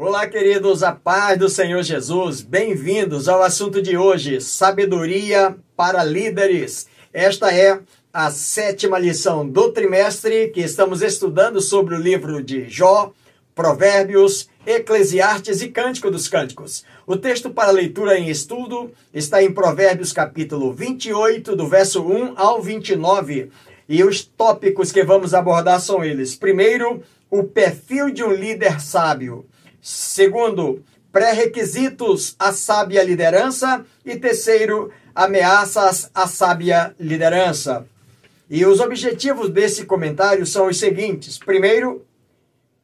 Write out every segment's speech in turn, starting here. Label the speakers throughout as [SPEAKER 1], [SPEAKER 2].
[SPEAKER 1] Olá, queridos, a paz do Senhor Jesus. Bem-vindos ao assunto de hoje: sabedoria para líderes. Esta é a sétima lição do trimestre que estamos estudando sobre o livro de Jó, Provérbios, Eclesiastes e Cântico dos Cânticos. O texto para leitura em estudo está em Provérbios capítulo 28, do verso 1 ao 29. E os tópicos que vamos abordar são eles: primeiro, o perfil de um líder sábio. Segundo, pré-requisitos à sábia liderança. E terceiro, ameaças à sábia liderança. E os objetivos desse comentário são os seguintes: primeiro,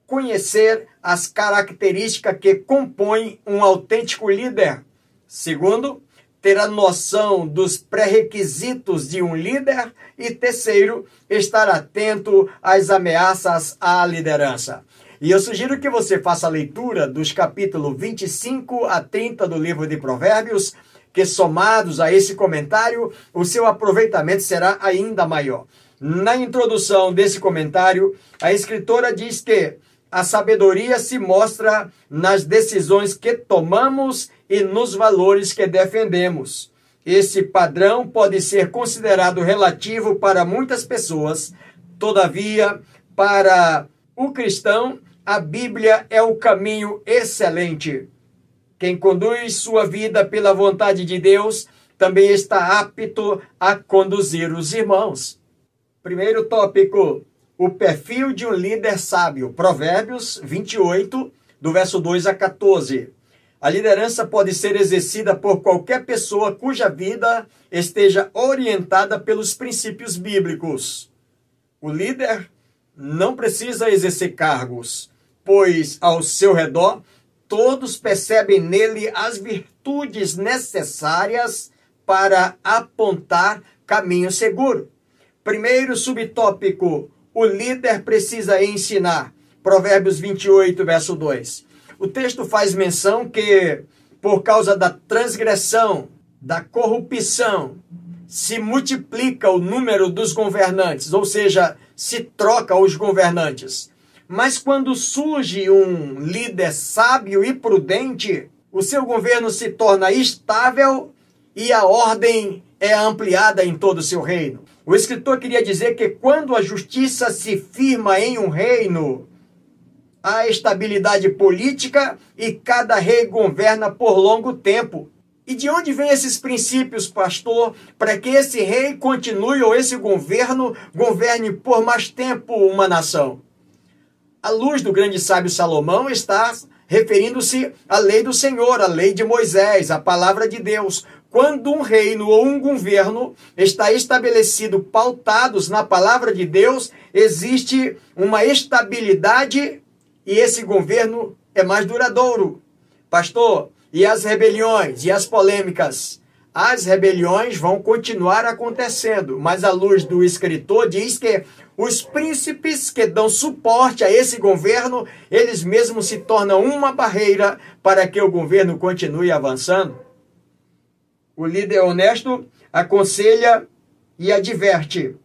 [SPEAKER 1] conhecer as características que compõem um autêntico líder. Segundo, ter a noção dos pré-requisitos de um líder. E terceiro, estar atento às ameaças à liderança. E eu sugiro que você faça a leitura dos capítulos 25 a 30 do livro de Provérbios, que somados a esse comentário, o seu aproveitamento será ainda maior. Na introdução desse comentário, a escritora diz que a sabedoria se mostra nas decisões que tomamos e nos valores que defendemos. Esse padrão pode ser considerado relativo para muitas pessoas, todavia, para o cristão, a Bíblia é o caminho excelente. Quem conduz sua vida pela vontade de Deus também está apto a conduzir os irmãos. Primeiro tópico: o perfil de um líder sábio. Provérbios 28, do verso 2 a 14. A liderança pode ser exercida por qualquer pessoa cuja vida esteja orientada pelos princípios bíblicos. O líder não precisa exercer cargos, pois ao seu redor todos percebem nele as virtudes necessárias para apontar caminho seguro. Primeiro subtópico: o líder precisa ensinar. Provérbios 28, verso 2. O texto faz menção que, por causa da transgressão, da corrupção, se multiplica o número dos governantes, ou seja, se troca os governantes. Mas quando surge um líder sábio e prudente, o seu governo se torna estável e a ordem é ampliada em todo o seu reino. O escritor queria dizer que quando a justiça se firma em um reino, há estabilidade política e cada rei governa por longo tempo. E de onde vêm esses princípios, pastor, para que esse rei continue ou esse governo governe por mais tempo uma nação? A luz do grande sábio Salomão está referindo-se à lei do Senhor, à lei de Moisés, à palavra de Deus. Quando um reino ou um governo está estabelecido, pautados na palavra de Deus, existe uma estabilidade e esse governo é mais duradouro. Pastor, e as rebeliões e as polêmicas? As rebeliões vão continuar acontecendo, mas a luz do escritor diz que os príncipes que dão suporte a esse governo, eles mesmos se tornam uma barreira para que o governo continue avançando. O líder honesto aconselha e adverte,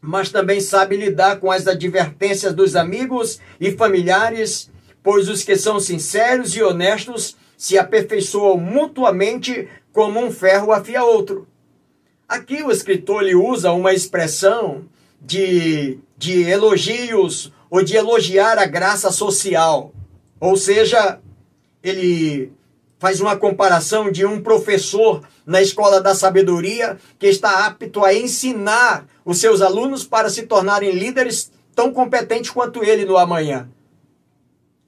[SPEAKER 1] mas também sabe lidar com as advertências dos amigos e familiares, pois os que são sinceros e honestos se aperfeiçoam mutuamente como um ferro afia outro. Aqui o escritor lhe usa uma expressão de, de elogios ou de elogiar a graça social. Ou seja, ele faz uma comparação de um professor na escola da sabedoria que está apto a ensinar os seus alunos para se tornarem líderes tão competentes quanto ele no amanhã.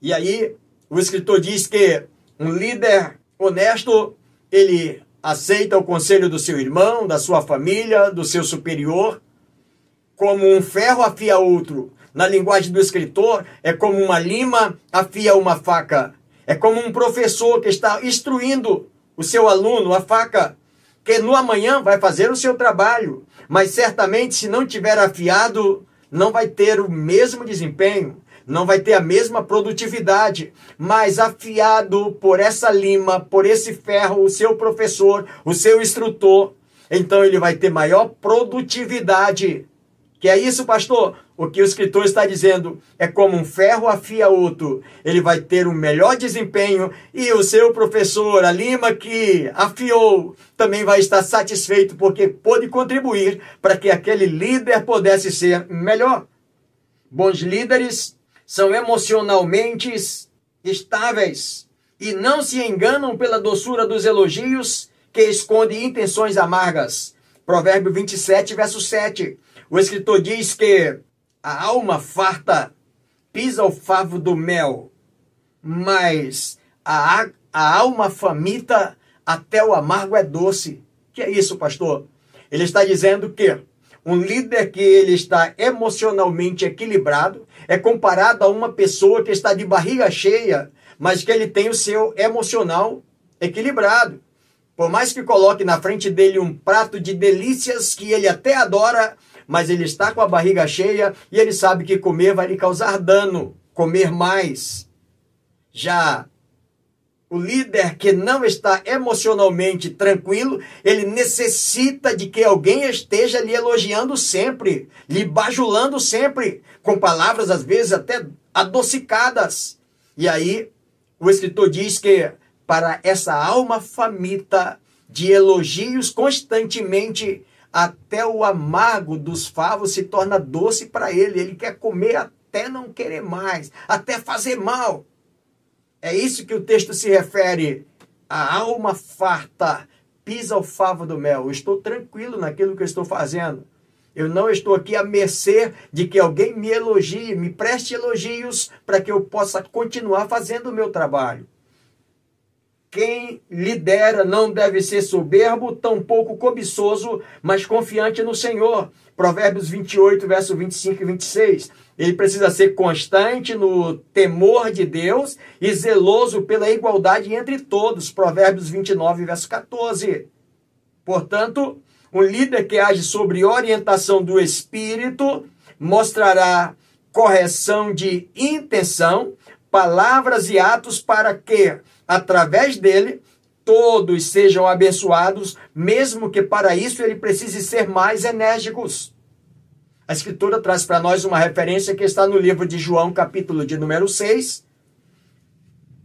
[SPEAKER 1] E aí, o escritor diz que um líder honesto, ele aceita o conselho do seu irmão, da sua família, do seu superior, como um ferro afia outro. Na linguagem do escritor, é como uma lima afia uma faca. É como um professor que está instruindo o seu aluno, a faca, que no amanhã vai fazer o seu trabalho, mas certamente se não tiver afiado, não vai ter o mesmo desempenho, não vai ter a mesma produtividade, mas afiado por essa lima, por esse ferro, o seu professor, o seu instrutor, então ele vai ter maior produtividade que é isso, pastor? o que o escritor está dizendo é como um ferro afia outro. Ele vai ter um melhor desempenho e o seu professor, a Lima que afiou, também vai estar satisfeito porque pôde contribuir para que aquele líder pudesse ser melhor. Bons líderes são emocionalmente estáveis e não se enganam pela doçura dos elogios que esconde intenções amargas. Provérbio 27, verso 7. O escritor diz que a alma farta pisa o favo do mel, mas a, a alma faminta até o amargo é doce. Que é isso, pastor? Ele está dizendo que um líder que ele está emocionalmente equilibrado é comparado a uma pessoa que está de barriga cheia, mas que ele tem o seu emocional equilibrado. Por mais que coloque na frente dele um prato de delícias que ele até adora, mas ele está com a barriga cheia e ele sabe que comer vai lhe causar dano, comer mais. Já o líder que não está emocionalmente tranquilo, ele necessita de que alguém esteja lhe elogiando sempre, lhe bajulando sempre, com palavras às vezes até adocicadas. E aí o escritor diz que para essa alma faminta de elogios constantemente, até o amargo dos favos se torna doce para ele. Ele quer comer até não querer mais, até fazer mal. É isso que o texto se refere. A alma farta pisa o favo do mel. Eu estou tranquilo naquilo que eu estou fazendo. Eu não estou aqui à mercê de que alguém me elogie, me preste elogios para que eu possa continuar fazendo o meu trabalho. Quem lidera não deve ser soberbo, tampouco cobiçoso, mas confiante no Senhor. Provérbios 28, verso 25 e 26. Ele precisa ser constante no temor de Deus e zeloso pela igualdade entre todos. Provérbios 29, verso 14. Portanto, um líder que age sobre orientação do Espírito mostrará correção de intenção, palavras e atos para que através dele, todos sejam abençoados, mesmo que para isso ele precise ser mais enérgicos. A Escritura traz para nós uma referência que está no livro de João, capítulo de número 6.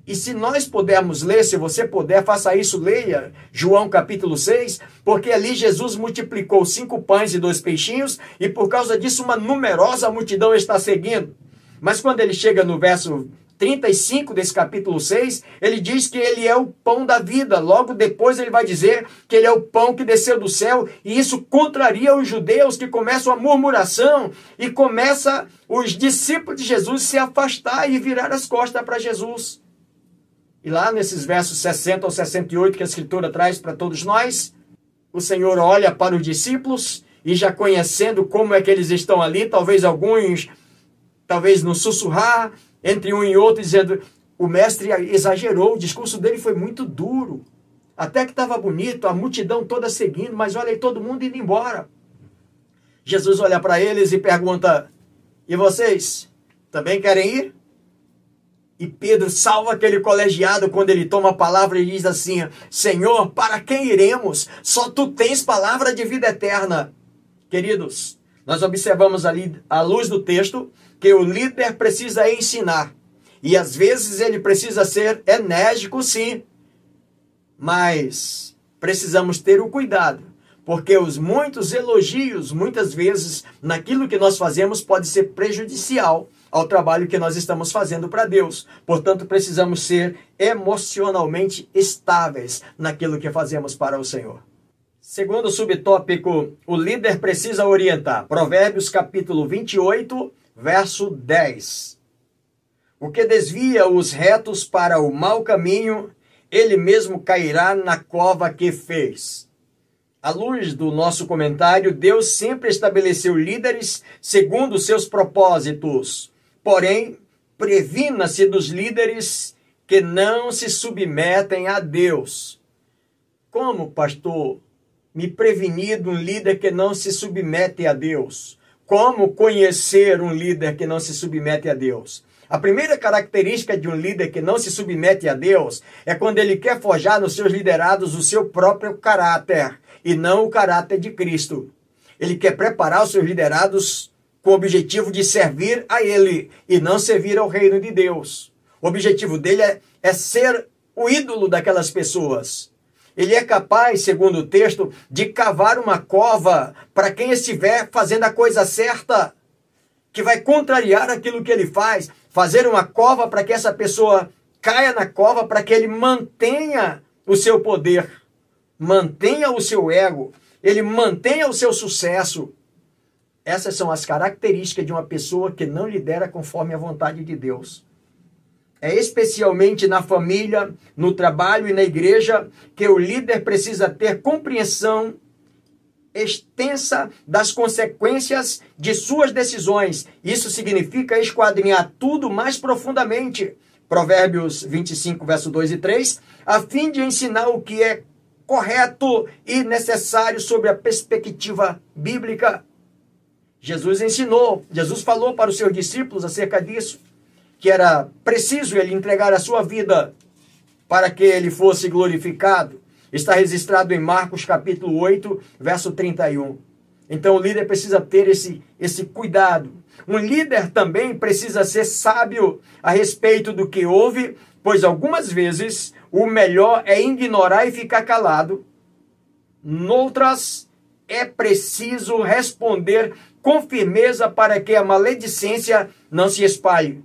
[SPEAKER 1] E se nós pudermos ler, se você puder, faça isso, leia João capítulo 6, porque ali Jesus multiplicou cinco pães e dois peixinhos, e por causa disso uma numerosa multidão está seguindo. Mas quando ele chega no verso 35 desse capítulo 6, ele diz que ele é o pão da vida. Logo depois ele vai dizer que ele é o pão que desceu do céu, e isso contraria os judeus que começam a murmuração e começa os discípulos de Jesus se afastar e virar as costas para Jesus. E lá nesses versos 60 ou 68 que a escritura traz para todos nós, o Senhor olha para os discípulos e já conhecendo como é que eles estão ali, talvez alguns talvez no sussurrar, entre um e outro, dizendo: o mestre exagerou, o discurso dele foi muito duro. Até que estava bonito, a multidão toda seguindo, mas olha aí, todo mundo indo embora. Jesus olha para eles e pergunta: E vocês também querem ir? E Pedro salva aquele colegiado quando ele toma a palavra e diz assim: Senhor, para quem iremos? Só tu tens palavra de vida eterna. Queridos, nós observamos ali, à luz do texto, que o líder precisa ensinar. E às vezes ele precisa ser enérgico, sim. Mas precisamos ter o cuidado, porque os muitos elogios, muitas vezes, naquilo que nós fazemos, pode ser prejudicial ao trabalho que nós estamos fazendo para Deus. Portanto, precisamos ser emocionalmente estáveis naquilo que fazemos para o Senhor. Segundo subtópico, o líder precisa orientar. Provérbios capítulo 28, verso 10. O que desvia os retos para o mau caminho, ele mesmo cairá na cova que fez. À luz do nosso comentário, Deus sempre estabeleceu líderes segundo seus propósitos. Porém, previna-se dos líderes que não se submetem a Deus. Como, pastor, me prevenir de um líder que não se submete a Deus? Como conhecer um líder que não se submete a Deus? A primeira característica de um líder que não se submete a Deus é quando ele quer forjar nos seus liderados o seu próprio caráter e não o caráter de Cristo. Ele quer preparar os seus liderados com o objetivo de servir a ele e não servir ao reino de Deus. O objetivo dele é, é ser o ídolo daquelas pessoas. Ele é capaz, segundo o texto, de cavar uma cova para quem estiver fazendo a coisa certa, que vai contrariar aquilo que ele faz, fazer uma cova para que essa pessoa caia na cova, para que ele mantenha o seu poder, mantenha o seu ego, ele mantenha o seu sucesso. Essas são as características de uma pessoa que não lidera conforme a vontade de Deus. É especialmente na família, no trabalho e na igreja que o líder precisa ter compreensão extensa das consequências de suas decisões. Isso significa esquadrinhar tudo mais profundamente. Provérbios 25, verso 2 e 3, a fim de ensinar o que é correto e necessário sobre a perspectiva bíblica. Jesus ensinou, Jesus falou para os seus discípulos acerca disso, que era preciso ele entregar a sua vida para que ele fosse glorificado. Está registrado em Marcos capítulo 8, verso 31. Então o líder precisa ter esse, esse cuidado. Um líder também precisa ser sábio a respeito do que ouve, pois algumas vezes o melhor é ignorar e ficar calado. Noutras, é preciso responder com firmeza para que a maledicência não se espalhe.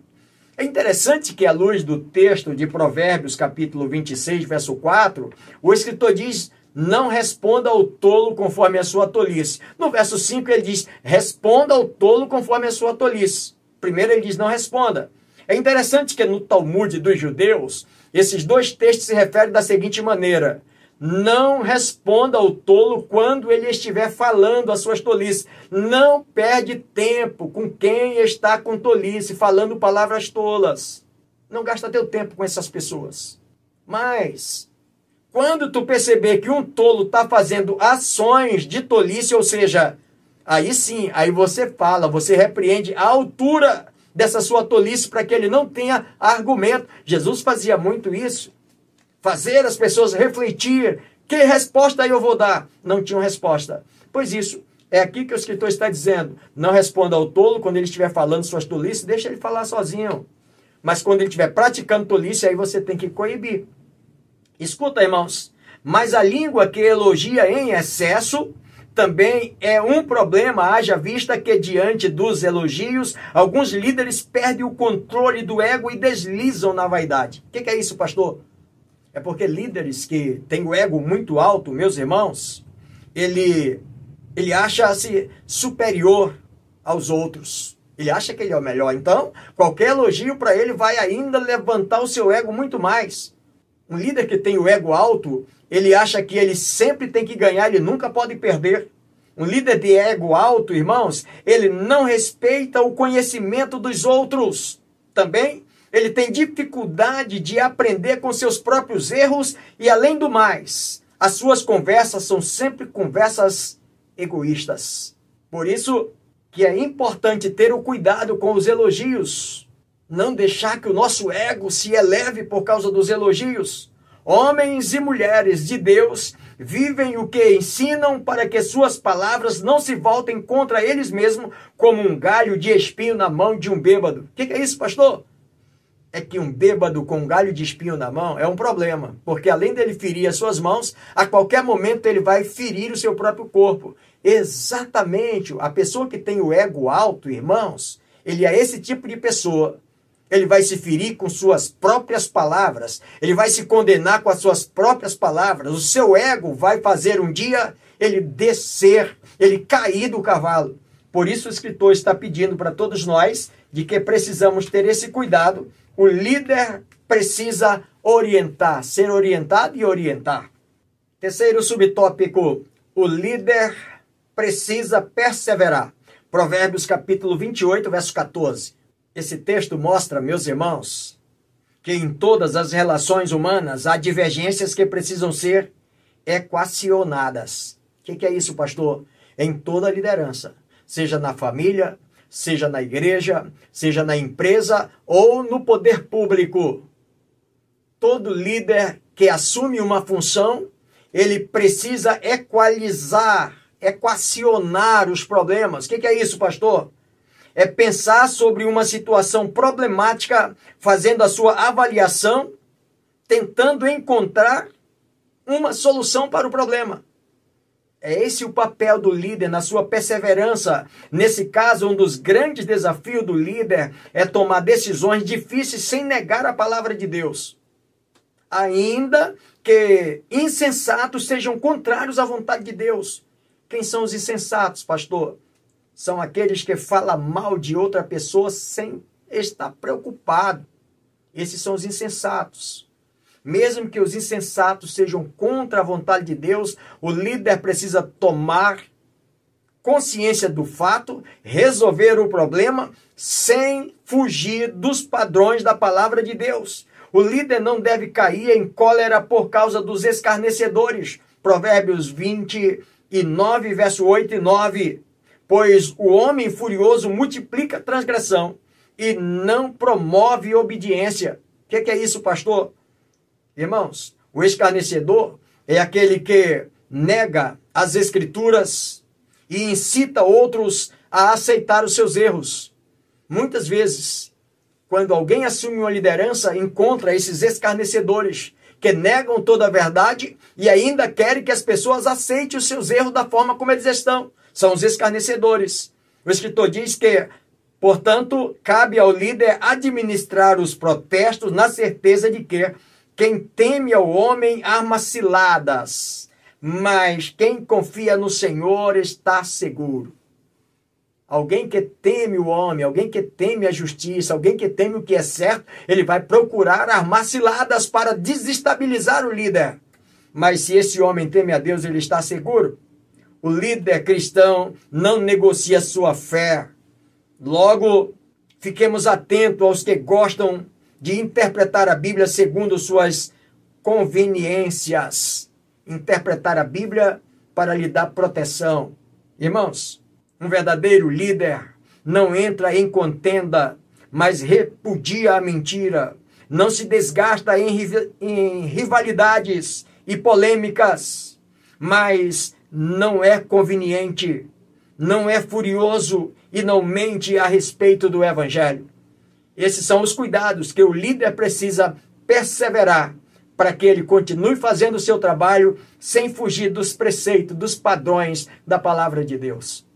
[SPEAKER 1] É interessante que, à luz do texto de Provérbios, capítulo 26, verso 4, o escritor diz: Não responda ao tolo conforme a sua tolice. No verso 5, ele diz: Responda ao tolo conforme a sua tolice. Primeiro, ele diz: Não responda. É interessante que no Talmud dos judeus, esses dois textos se referem da seguinte maneira: não responda ao tolo quando ele estiver falando as suas tolices. Não perde tempo com quem está com tolice, falando palavras tolas. Não gasta teu tempo com essas pessoas. Mas, quando tu perceber que um tolo está fazendo ações de tolice, ou seja, aí sim, aí você fala, você repreende a altura dessa sua tolice para que ele não tenha argumento. Jesus fazia muito isso fazer as pessoas refletir. Que resposta eu vou dar? Não tinham resposta. Pois isso, é aqui que o escritor está dizendo. Não responda ao tolo quando ele estiver falando suas tolices, deixa ele falar sozinho. Mas quando ele estiver praticando tolice, aí você tem que coibir. Escuta, irmãos. Mas a língua que elogia em excesso também é um problema, haja vista que diante dos elogios, alguns líderes perdem o controle do ego e deslizam na vaidade. O que, que é isso, pastor? É porque líderes que têm o ego muito alto, meus irmãos, ele, ele acha-se superior aos outros. Ele acha que ele é o melhor. Então, qualquer elogio para ele vai ainda levantar o seu ego muito mais. Um líder que tem o ego alto, ele acha que ele sempre tem que ganhar, ele nunca pode perder. Um líder de ego alto, irmãos, ele não respeita o conhecimento dos outros. Também ele tem dificuldade de aprender com seus próprios erros e, além do mais, as suas conversas são sempre conversas egoístas. Por isso que é importante ter o cuidado com os elogios, não deixar que o nosso ego se eleve por causa dos elogios. Homens e mulheres de Deus vivem o que ensinam para que suas palavras não se voltem contra eles mesmos como um galho de espinho na mão de um bêbado. O que, que é isso, pastor? É que um bêbado com um galho de espinho na mão é um problema, porque além dele ferir as suas mãos, a qualquer momento ele vai ferir o seu próprio corpo. Exatamente, a pessoa que tem o ego alto, irmãos, ele é esse tipo de pessoa. Ele vai se ferir com suas próprias palavras, ele vai se condenar com as suas próprias palavras. O seu ego vai fazer um dia ele descer, ele cair do cavalo. Por isso o escritor está pedindo para todos nós de que precisamos ter esse cuidado o líder precisa orientar, ser orientado e orientar. Terceiro subtópico: o líder precisa perseverar. Provérbios capítulo 28, verso 14. Esse texto mostra, meus irmãos, que em todas as relações humanas há divergências que precisam ser equacionadas. O que, que é isso, pastor? Em toda liderança, seja na família, seja na igreja, seja na empresa ou no poder público. Todo líder que assume uma função, ele precisa equalizar, equacionar os problemas. O que, que é isso, pastor? é pensar sobre uma situação problemática, fazendo a sua avaliação, tentando encontrar uma solução para o problema. É esse o papel do líder na sua perseverança. Nesse caso, um dos grandes desafios do líder é tomar decisões difíceis sem negar a palavra de Deus. Ainda que insensatos sejam contrários à vontade de Deus. Quem são os insensatos, pastor? São aqueles que falam mal de outra pessoa sem estar preocupado. Esses são os insensatos. Mesmo que os insensatos sejam contra a vontade de Deus, o líder precisa tomar consciência do fato, resolver o problema sem fugir dos padrões da palavra de Deus. O líder não deve cair em cólera por causa dos escarnecedores. Provérbios 29, verso 8 e 9. Pois o homem furioso multiplica transgressão e não promove obediência. O que, que é isso, pastor? Irmãos, o escarnecedor é aquele que nega as escrituras e incita outros a aceitar os seus erros. Muitas vezes, quando alguém assume uma liderança, encontra esses escarnecedores que negam toda a verdade e ainda querem que as pessoas aceitem os seus erros da forma como eles estão. São os escarnecedores. O escritor diz que, portanto, cabe ao líder administrar os protestos na certeza de que quem teme ao homem arma ciladas, mas quem confia no Senhor está seguro. Alguém que teme o homem, alguém que teme a justiça, alguém que teme o que é certo, ele vai procurar armar ciladas para desestabilizar o líder. Mas se esse homem teme a Deus, ele está seguro. O líder cristão não negocia sua fé. Logo, fiquemos atentos aos que gostam de interpretar a Bíblia segundo suas conveniências. Interpretar a Bíblia para lhe dar proteção. Irmãos, um verdadeiro líder não entra em contenda, mas repudia a mentira. Não se desgasta em, rivalidades e polêmicas, mas não é conveniente, não é furioso e não mente a respeito do Evangelho. Esses são os cuidados que o líder precisa perseverar para que ele continue fazendo o seu trabalho sem fugir dos preceitos, dos padrões da palavra de Deus.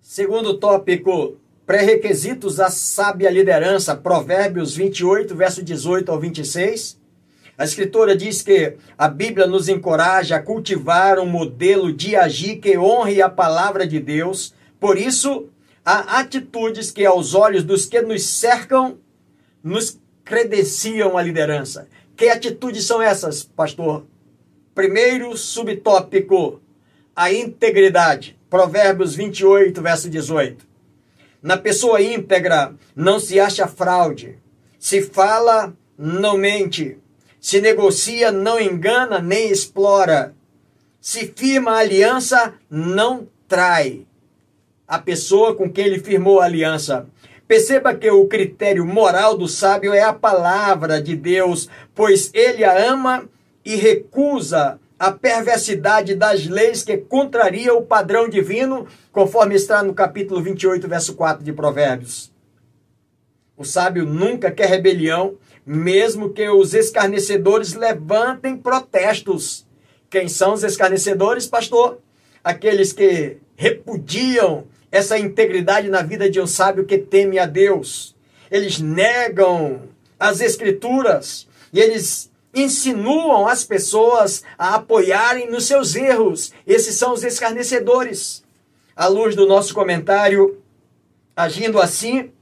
[SPEAKER 1] Segundo tópico, pré-requisitos à sábia liderança, Provérbios 28, verso 18 ao 26. A escritora diz que a Bíblia nos encoraja a cultivar um modelo de agir que honre a palavra de Deus. Por isso, há atitudes que, aos olhos dos que nos cercam, nos credenciam a liderança. Que atitudes são essas, pastor? Primeiro subtópico, a integridade. Provérbios 28, verso 18. Na pessoa íntegra não se acha fraude. Se fala, não mente. Se negocia, não engana nem explora. Se firma a aliança, não trai a pessoa com quem ele firmou a aliança. Perceba que o critério moral do sábio é a palavra de Deus, pois ele a ama e recusa a perversidade das leis que contraria o padrão divino, conforme está no capítulo 28, verso 4 de Provérbios. O sábio nunca quer rebelião, mesmo que os escarnecedores levantem protestos. Quem são os escarnecedores, pastor? Aqueles que repudiam essa integridade na vida de um sábio que teme a Deus. Eles negam as escrituras e eles insinuam as pessoas a apoiarem nos seus erros. Esses são os escarnecedores. À luz do nosso comentário, agindo assim,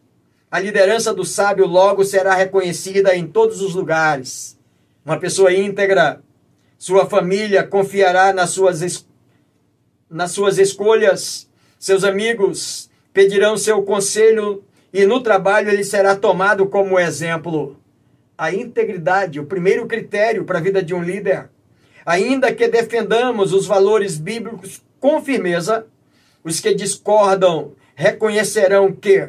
[SPEAKER 1] a liderança do sábio logo será reconhecida em todos os lugares. Uma pessoa íntegra, sua família confiará nas suas, nas suas escolhas seus amigos pedirão seu conselho e no trabalho ele será tomado como exemplo. A integridade, o primeiro critério para a vida de um líder. Ainda que defendamos os valores bíblicos com firmeza, os que discordam reconhecerão que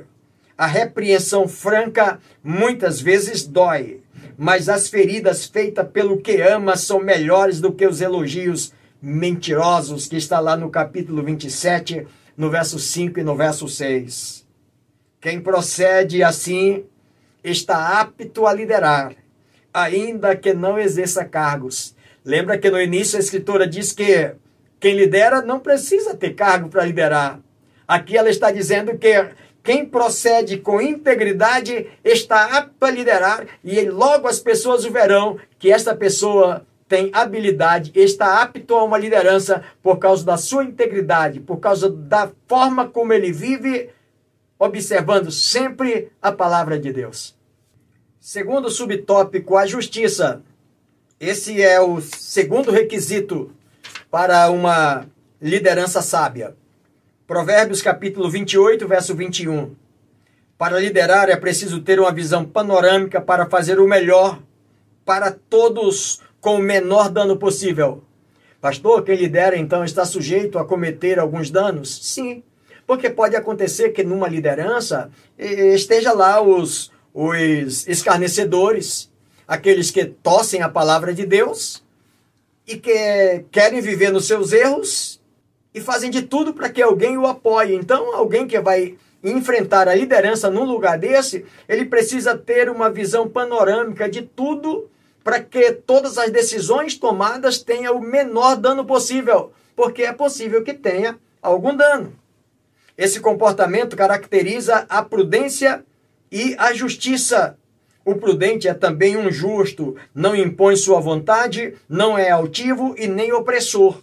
[SPEAKER 1] a repreensão franca muitas vezes dói, mas as feridas feitas pelo que ama são melhores do que os elogios mentirosos, que está lá no capítulo 27 no verso 5 e no verso 6. Quem procede assim está apto a liderar, ainda que não exerça cargos. Lembra que no início a escritora diz que quem lidera não precisa ter cargo para liderar. Aqui ela está dizendo que quem procede com integridade está apto a liderar e logo as pessoas verão que esta pessoa tem habilidade, está apto a uma liderança por causa da sua integridade, por causa da forma como ele vive, observando sempre a palavra de Deus. Segundo subtópico, a justiça. Esse é o segundo requisito para uma liderança sábia. Provérbios capítulo 28, verso 21. Para liderar é preciso ter uma visão panorâmica para fazer o melhor para todos com o menor dano possível. Pastor, quem lidera então está sujeito a cometer alguns danos? Sim, porque pode acontecer que numa liderança esteja lá os, os escarnecedores, aqueles que tossem a palavra de Deus e que querem viver nos seus erros e fazem de tudo para que alguém o apoie. Então, alguém que vai enfrentar a liderança num lugar desse, ele precisa ter uma visão panorâmica de tudo para que todas as decisões tomadas tenham o menor dano possível, porque é possível que tenha algum dano. Esse comportamento caracteriza a prudência e a justiça. O prudente é também um justo, não impõe sua vontade, não é altivo e nem opressor.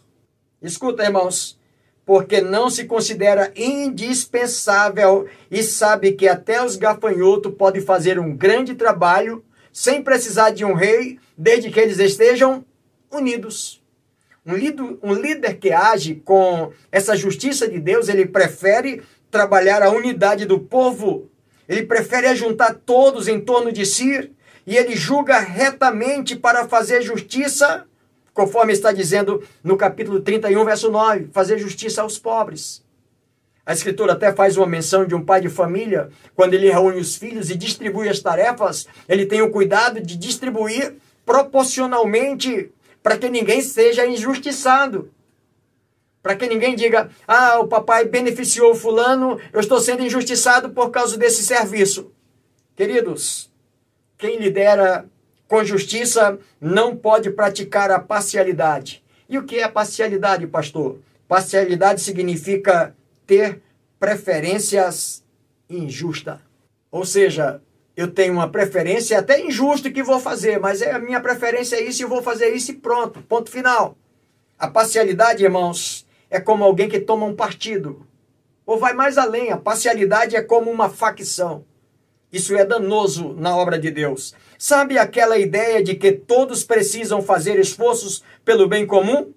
[SPEAKER 1] Escuta, irmãos, porque não se considera indispensável e sabe que até os gafanhotos podem fazer um grande trabalho sem precisar de um rei, desde que eles estejam unidos. Um líder, um líder que age com essa justiça de Deus, ele prefere trabalhar a unidade do povo ele prefere ajuntar todos em torno de si e ele julga retamente para fazer justiça, conforme está dizendo no capítulo 31, verso 9, fazer justiça aos pobres. A escritura até faz uma menção de um pai de família, quando ele reúne os filhos e distribui as tarefas, ele tem o cuidado de distribuir proporcionalmente para que ninguém seja injustiçado. Para que ninguém diga, ah, o papai beneficiou fulano, eu estou sendo injustiçado por causa desse serviço. Queridos, quem lidera com justiça não pode praticar a parcialidade. E o que é parcialidade, pastor? Parcialidade significa ter preferências injustas. Ou seja, eu tenho uma preferência até injusta que vou fazer, mas é a minha preferência é isso e eu vou fazer isso e pronto, ponto final. A parcialidade, irmãos, é como alguém que toma um partido. Ou vai mais além, a parcialidade é como uma facção. Isso é danoso na obra de Deus. Sabe aquela ideia de que todos precisam fazer esforços pelo bem comum?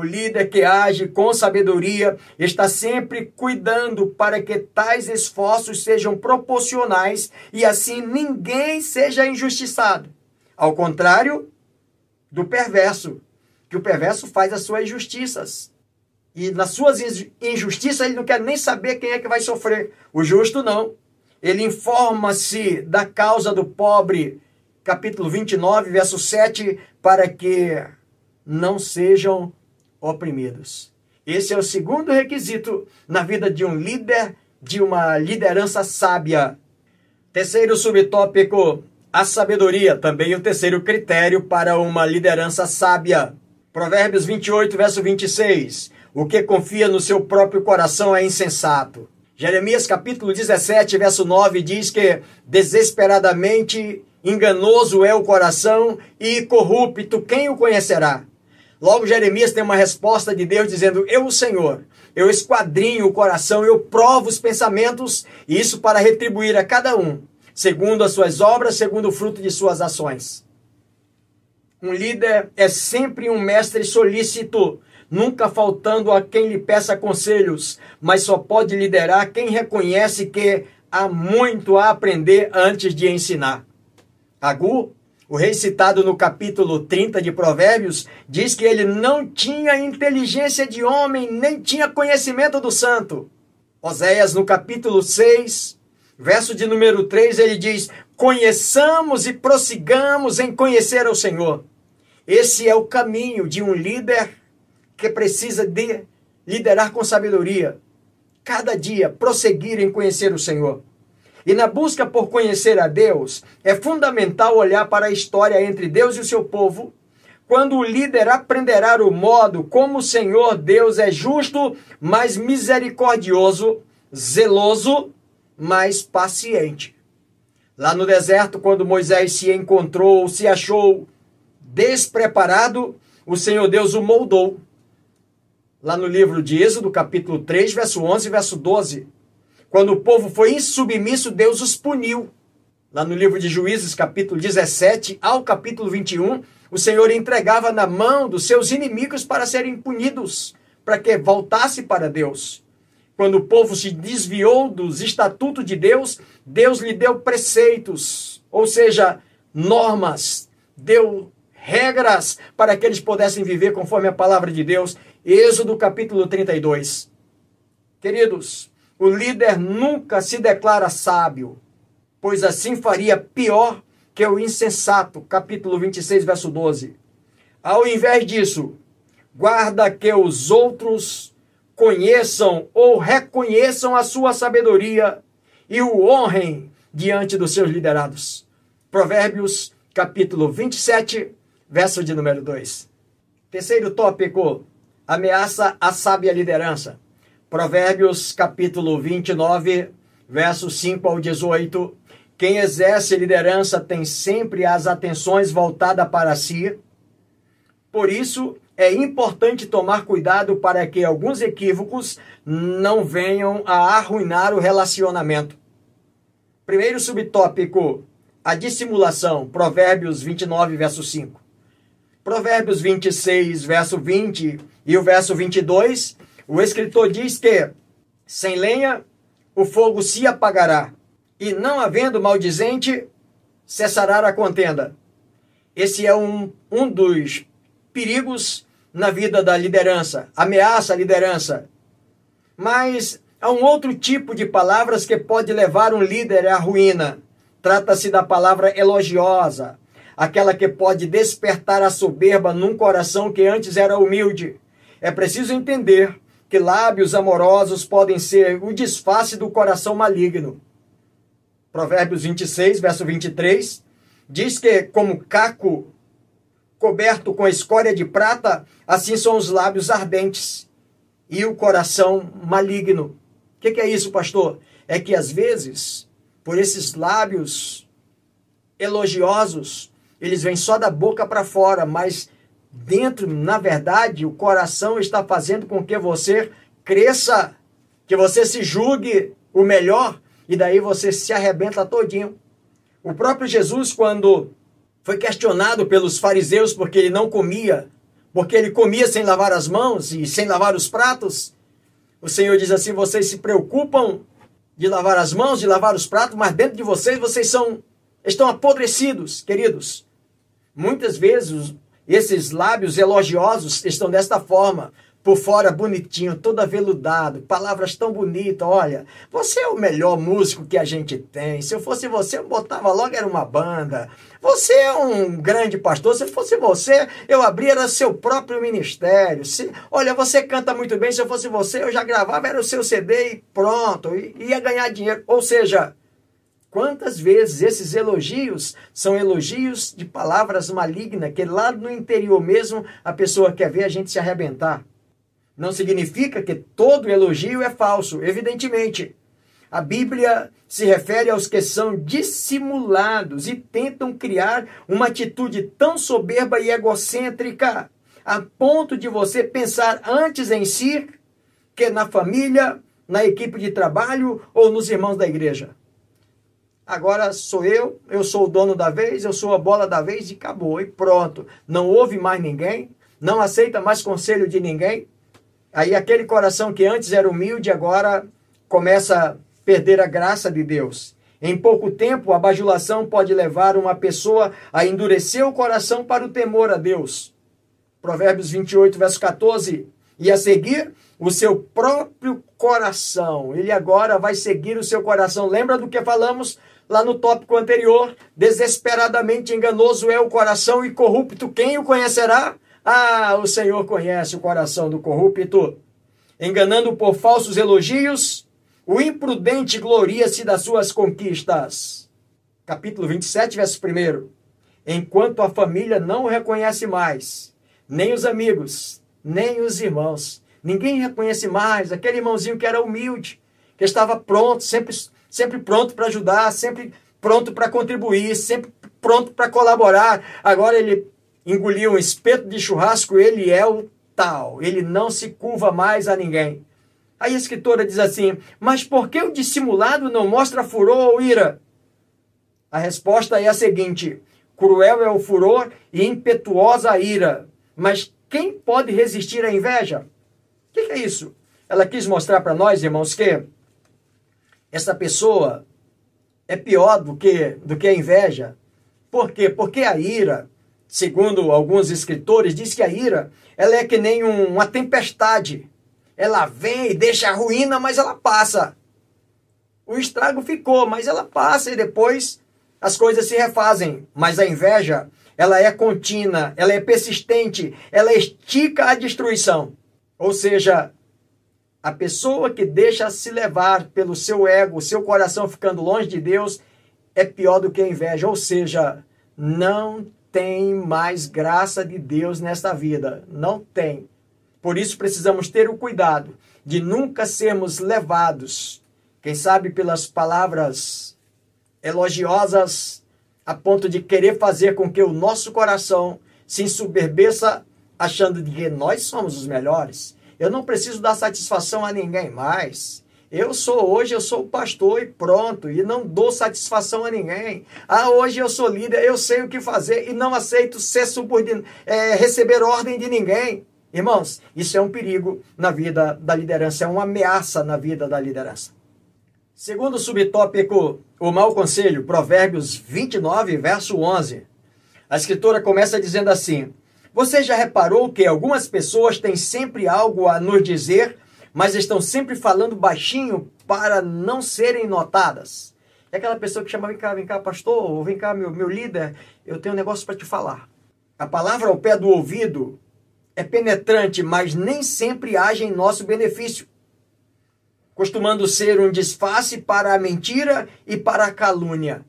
[SPEAKER 1] O líder que age com sabedoria está sempre cuidando para que tais esforços sejam proporcionais e assim ninguém seja injustiçado. Ao contrário do perverso, que o perverso faz as suas injustiças. E nas suas injustiças ele não quer nem saber quem é que vai sofrer. O justo não. Ele informa-se da causa do pobre, capítulo 29, verso 7, para que não sejam oprimidos. Esse é o segundo requisito na vida de um líder, de uma liderança sábia. Terceiro subtópico, a sabedoria, também o terceiro critério para uma liderança sábia. Provérbios 28, verso 26. O que confia no seu próprio coração é insensato. Jeremias capítulo 17, verso 9 diz que desesperadamente enganoso é o coração e corrupto quem o conhecerá. Logo Jeremias tem uma resposta de Deus dizendo: Eu, o Senhor, eu esquadrinho o coração, eu provo os pensamentos, e isso para retribuir a cada um, segundo as suas obras, segundo o fruto de suas ações. Um líder é sempre um mestre solícito, nunca faltando a quem lhe peça conselhos, mas só pode liderar quem reconhece que há muito a aprender antes de ensinar. Agu, o rei citado no capítulo 30 de Provérbios, diz que ele não tinha inteligência de homem, nem tinha conhecimento do santo. Oséias, no capítulo 6, verso de número 3, ele diz: Conheçamos e prossigamos em conhecer o Senhor. Esse é o caminho de um líder que precisa de liderar com sabedoria. cada dia prosseguir em conhecer o Senhor. E na busca por conhecer a Deus, é fundamental olhar para a história entre Deus e o seu povo, quando o líder aprenderá o modo como o Senhor Deus é justo, mas misericordioso, zeloso, mas paciente. Lá no deserto, quando Moisés se encontrou, se achou despreparado, o Senhor Deus o moldou. Lá no livro de Êxodo, capítulo 3, verso 11 e verso 12. Quando o povo foi insubmisso, Deus os puniu. Lá no livro de Juízes, capítulo 17 ao capítulo 21, o Senhor entregava na mão dos seus inimigos para serem punidos, para que voltasse para Deus. Quando o povo se desviou dos estatutos de Deus, Deus lhe deu preceitos, ou seja, normas, deu regras para que eles pudessem viver conforme a palavra de Deus. Êxodo capítulo 32. Queridos, o líder nunca se declara sábio, pois assim faria pior que o insensato. Capítulo 26, verso 12. Ao invés disso, guarda que os outros conheçam ou reconheçam a sua sabedoria e o honrem diante dos seus liderados. Provérbios, capítulo 27, verso de número 2. Terceiro tópico: ameaça à sábia liderança. Provérbios capítulo 29, versos 5 ao 18. Quem exerce liderança tem sempre as atenções voltadas para si. Por isso, é importante tomar cuidado para que alguns equívocos não venham a arruinar o relacionamento. Primeiro subtópico: a dissimulação. Provérbios 29, verso 5. Provérbios 26, verso 20 e o verso 22 o escritor diz que sem lenha o fogo se apagará, e não havendo maldizente, cessará a contenda. Esse é um, um dos perigos na vida da liderança, ameaça à liderança. Mas há um outro tipo de palavras que pode levar um líder à ruína. Trata-se da palavra elogiosa, aquela que pode despertar a soberba num coração que antes era humilde. É preciso entender que lábios amorosos podem ser o disfarce do coração maligno. Provérbios 26, verso 23, diz que, como caco coberto com escória de prata, assim são os lábios ardentes e o coração maligno. O que, que é isso, pastor? É que às vezes, por esses lábios elogiosos, eles vêm só da boca para fora, mas dentro, na verdade, o coração está fazendo com que você cresça, que você se julgue o melhor e daí você se arrebenta todinho. O próprio Jesus, quando foi questionado pelos fariseus porque ele não comia, porque ele comia sem lavar as mãos e sem lavar os pratos, o Senhor diz assim: vocês se preocupam de lavar as mãos, de lavar os pratos, mas dentro de vocês vocês são estão apodrecidos, queridos. Muitas vezes esses lábios elogiosos estão desta forma, por fora bonitinho, todo aveludado, palavras tão bonitas. Olha, você é o melhor músico que a gente tem. Se eu fosse você, eu botava logo era uma banda. Você é um grande pastor. Se fosse você, eu abria seu próprio ministério. Se, olha, você canta muito bem. Se eu fosse você, eu já gravava era o seu CD e pronto, ia ganhar dinheiro. Ou seja, Quantas vezes esses elogios são elogios de palavras malignas, que lá no interior mesmo a pessoa quer ver a gente se arrebentar? Não significa que todo elogio é falso, evidentemente. A Bíblia se refere aos que são dissimulados e tentam criar uma atitude tão soberba e egocêntrica, a ponto de você pensar antes em si que na família, na equipe de trabalho ou nos irmãos da igreja agora sou eu, eu sou o dono da vez, eu sou a bola da vez e acabou, e pronto. Não ouve mais ninguém, não aceita mais conselho de ninguém. Aí aquele coração que antes era humilde, agora começa a perder a graça de Deus. Em pouco tempo, a bajulação pode levar uma pessoa a endurecer o coração para o temor a Deus. Provérbios 28, verso 14. E a seguir, o seu próprio coração. Ele agora vai seguir o seu coração. Lembra do que falamos lá no tópico anterior, desesperadamente enganoso é o coração e corrupto, quem o conhecerá? Ah, o Senhor conhece o coração do corrupto. Enganando por falsos elogios, o imprudente gloria-se das suas conquistas. Capítulo 27, verso 1. Enquanto a família não o reconhece mais, nem os amigos, nem os irmãos. Ninguém reconhece mais aquele irmãozinho que era humilde, que estava pronto, sempre, sempre pronto para ajudar, sempre pronto para contribuir, sempre pronto para colaborar. Agora ele engoliu um espeto de churrasco, ele é o tal, ele não se curva mais a ninguém. Aí a escritora diz assim: Mas por que o dissimulado não mostra furor ou ira? A resposta é a seguinte: cruel é o furor e impetuosa a ira. Mas quem pode resistir à inveja? O que, que é isso? Ela quis mostrar para nós, irmãos, que essa pessoa é pior do que, do que a inveja. Por quê? Porque a ira, segundo alguns escritores, diz que a ira ela é que nem um, uma tempestade. Ela vem e deixa a ruína, mas ela passa. O estrago ficou, mas ela passa e depois as coisas se refazem. Mas a inveja, ela é contínua, ela é persistente, ela estica a destruição. Ou seja, a pessoa que deixa se levar pelo seu ego, seu coração ficando longe de Deus, é pior do que a inveja. Ou seja, não tem mais graça de Deus nesta vida. Não tem. Por isso precisamos ter o cuidado de nunca sermos levados, quem sabe pelas palavras elogiosas, a ponto de querer fazer com que o nosso coração se ensoberbeça achando que nós somos os melhores. Eu não preciso dar satisfação a ninguém mais. Eu sou hoje, eu sou pastor e pronto, e não dou satisfação a ninguém. Ah, hoje eu sou líder, eu sei o que fazer e não aceito ser subordinado, é, receber ordem de ninguém. Irmãos, isso é um perigo na vida da liderança, é uma ameaça na vida da liderança. Segundo subtópico, o mau conselho, Provérbios 29, verso 11. A escritora começa dizendo assim: Você já reparou que algumas pessoas têm sempre algo a nos dizer, mas estão sempre falando baixinho para não serem notadas? É aquela pessoa que chama, vem cá, vem cá, pastor, ou vem cá, meu, meu líder, eu tenho um negócio para te falar. A palavra ao pé do ouvido é penetrante, mas nem sempre age em nosso benefício, costumando ser um disfarce para a mentira e para a calúnia.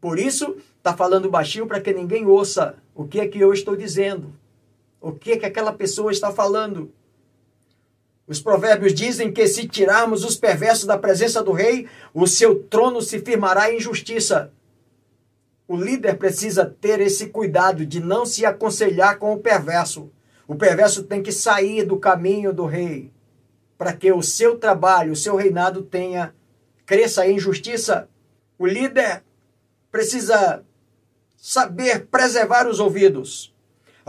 [SPEAKER 1] Por isso, está falando baixinho para que ninguém ouça o que é que eu estou dizendo, o que que aquela pessoa está falando. Os provérbios dizem que se tirarmos os perversos da presença do rei, o seu trono se firmará em justiça. O líder precisa ter esse cuidado de não se aconselhar com o perverso o perverso tem que sair do caminho do rei para que o seu trabalho, o seu reinado tenha cresça em justiça. O líder precisa saber preservar os ouvidos.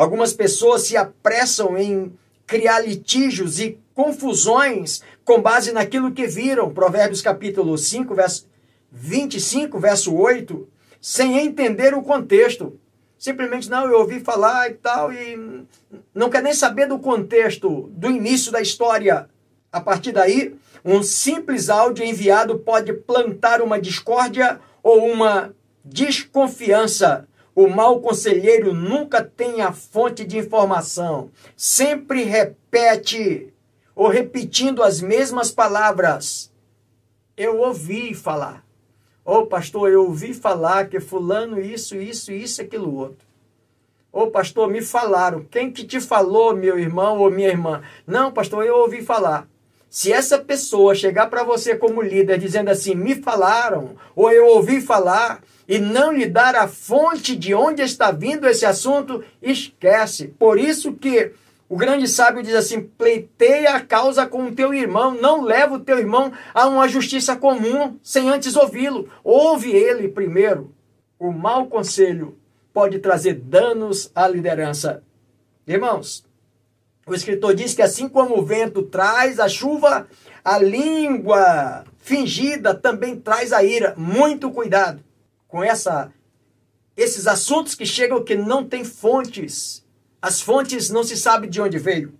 [SPEAKER 1] Algumas pessoas se apressam em criar litígios e confusões com base naquilo que viram, Provérbios capítulo 5, verso 25, verso 8, sem entender o contexto simplesmente não, eu ouvi falar e tal, e não quer nem saber do contexto, do início da história. A partir daí, um simples áudio enviado pode plantar uma discórdia ou uma desconfiança. O mau conselheiro nunca tem a fonte de informação, sempre repete ou repetindo as mesmas palavras. Eu ouvi falar. Ô oh, pastor, eu ouvi falar que fulano isso, isso, isso, aquilo outro. Ô oh, pastor, me falaram. Quem que te falou, meu irmão ou minha irmã? Não, pastor, eu ouvi falar. Se essa pessoa chegar para você como líder dizendo assim, me falaram, ou eu ouvi falar, e não lhe dar a fonte de onde está vindo esse assunto, esquece. Por isso que o grande sábio diz assim: pleiteia a causa com o teu irmão, não leva o teu irmão a uma justiça comum sem antes ouvi-lo. Ouve ele primeiro. O mau conselho pode trazer danos à liderança. Irmãos, o escritor diz que assim como o vento traz a chuva, a língua fingida também traz a ira. Muito cuidado com essa esses assuntos que chegam que não têm fontes as fontes não se sabe de onde veio.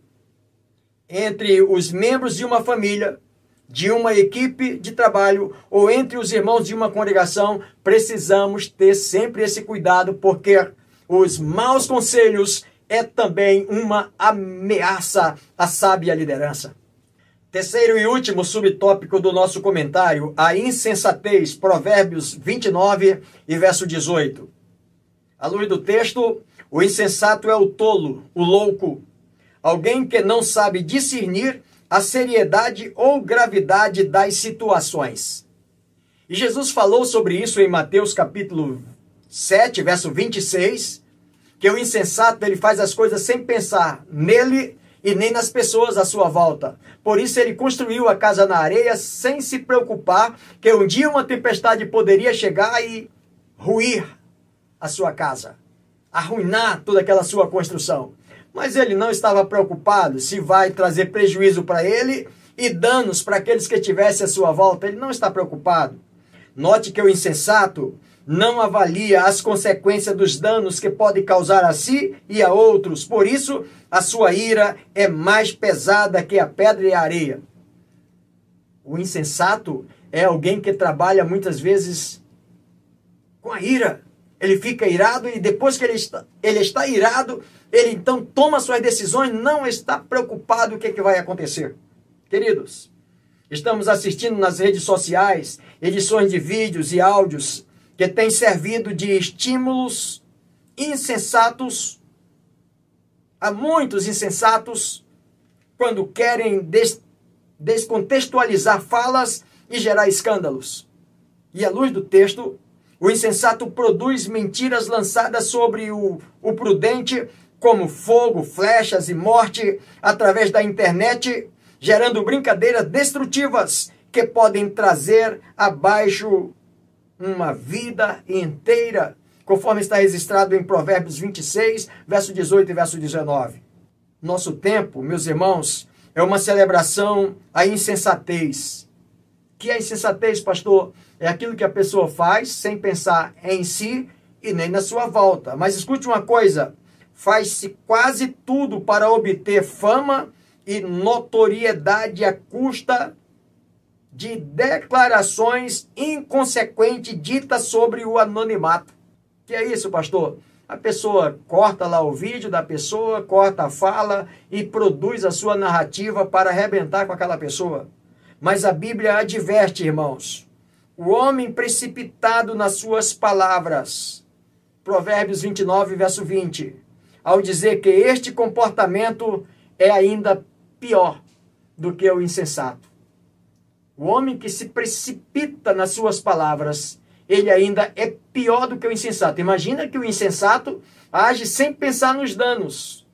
[SPEAKER 1] Entre os membros de uma família, de uma equipe de trabalho ou entre os irmãos de uma congregação, precisamos ter sempre esse cuidado, porque os maus conselhos é também uma ameaça à sábia liderança. Terceiro e último subtópico do nosso comentário, a insensatez, Provérbios 29 e verso 18. À luz do texto, o insensato é o tolo, o louco, alguém que não sabe discernir a seriedade ou gravidade das situações. E Jesus falou sobre isso em Mateus capítulo 7, verso 26, que o insensato ele faz as coisas sem pensar nele e nem nas pessoas à sua volta. Por isso ele construiu a casa na areia sem se preocupar que um dia uma tempestade poderia chegar e ruir a sua casa, arruinar toda aquela sua construção. Mas ele não estava preocupado se vai trazer prejuízo para ele e danos para aqueles que tivessem à sua volta. Ele não está preocupado. Note que o insensato não avalia as consequências dos danos que pode causar a si e a outros. Por isso, a sua ira é mais pesada que a pedra e a areia. O insensato é alguém que trabalha muitas vezes com a ira. Ele fica irado e depois que ele está, ele está irado, ele então toma suas decisões, não está preocupado o que, é que vai acontecer. Queridos, estamos assistindo nas redes sociais edições de vídeos e áudios que tem servido de estímulos insensatos a muitos insensatos quando querem des descontextualizar falas e gerar escândalos. E à luz do texto, o insensato produz mentiras lançadas sobre o, o prudente, como fogo, flechas e morte, através da internet, gerando brincadeiras destrutivas que podem trazer abaixo uma vida inteira, conforme está registrado em Provérbios 26, verso 18 e verso 19. Nosso tempo, meus irmãos, é uma celebração à insensatez. Que é insensatez, pastor? É aquilo que a pessoa faz sem pensar em si e nem na sua volta. Mas escute uma coisa: faz-se quase tudo para obter fama e notoriedade à custa de declarações inconsequentes ditas sobre o anonimato. Que é isso, pastor? A pessoa corta lá o vídeo da pessoa, corta a fala e produz a sua narrativa para arrebentar com aquela pessoa. Mas a Bíblia adverte, irmãos, o homem precipitado nas suas palavras. Provérbios 29, verso 20. Ao dizer que este comportamento é ainda pior do que o insensato. O homem que se precipita nas suas palavras, ele ainda é pior do que o insensato. Imagina que o insensato age sem pensar nos danos.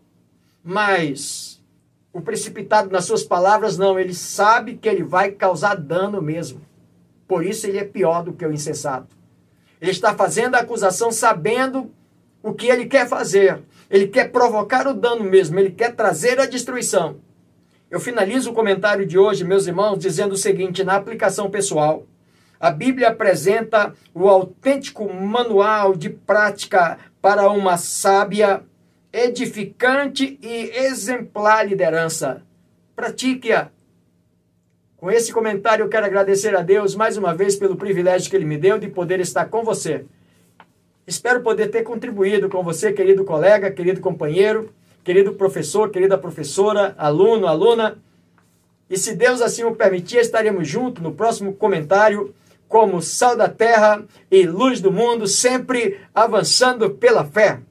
[SPEAKER 1] Mas o precipitado nas suas palavras, não, ele sabe que ele vai causar dano mesmo. Por isso ele é pior do que o insensato. Ele está fazendo a acusação sabendo o que ele quer fazer. Ele quer provocar o dano mesmo, ele quer trazer a destruição. Eu finalizo o comentário de hoje, meus irmãos, dizendo o seguinte: na aplicação pessoal, a Bíblia apresenta o autêntico manual de prática para uma sábia, edificante e exemplar liderança. Pratique-a. Com esse comentário, eu quero agradecer a Deus mais uma vez pelo privilégio que Ele me deu de poder estar com você. Espero poder ter contribuído com você, querido colega, querido companheiro querido professor, querida professora, aluno, aluna. E se Deus assim o permitir, estaremos juntos no próximo comentário, como sal da terra e luz do mundo, sempre avançando pela fé.